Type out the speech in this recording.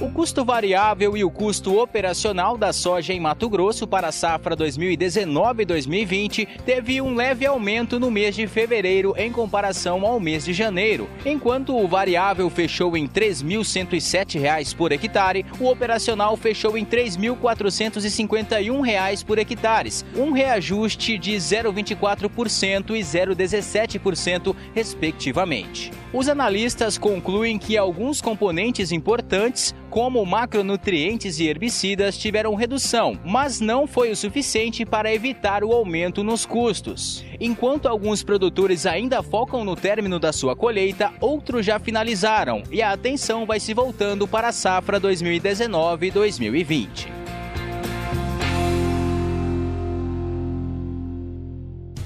O custo variável e o custo operacional da soja em Mato Grosso para a safra 2019-2020 teve um leve aumento no mês de fevereiro em comparação ao mês de janeiro. Enquanto o variável fechou em R$ 3.107 por hectare, o operacional fechou em R$ 3.451 por hectare, um reajuste de 0,24% e 0,17%, respectivamente. Os analistas concluem que alguns componentes importantes, como macronutrientes e herbicidas, tiveram redução, mas não foi o suficiente para evitar o aumento nos custos. Enquanto alguns produtores ainda focam no término da sua colheita, outros já finalizaram e a atenção vai se voltando para a safra 2019-2020.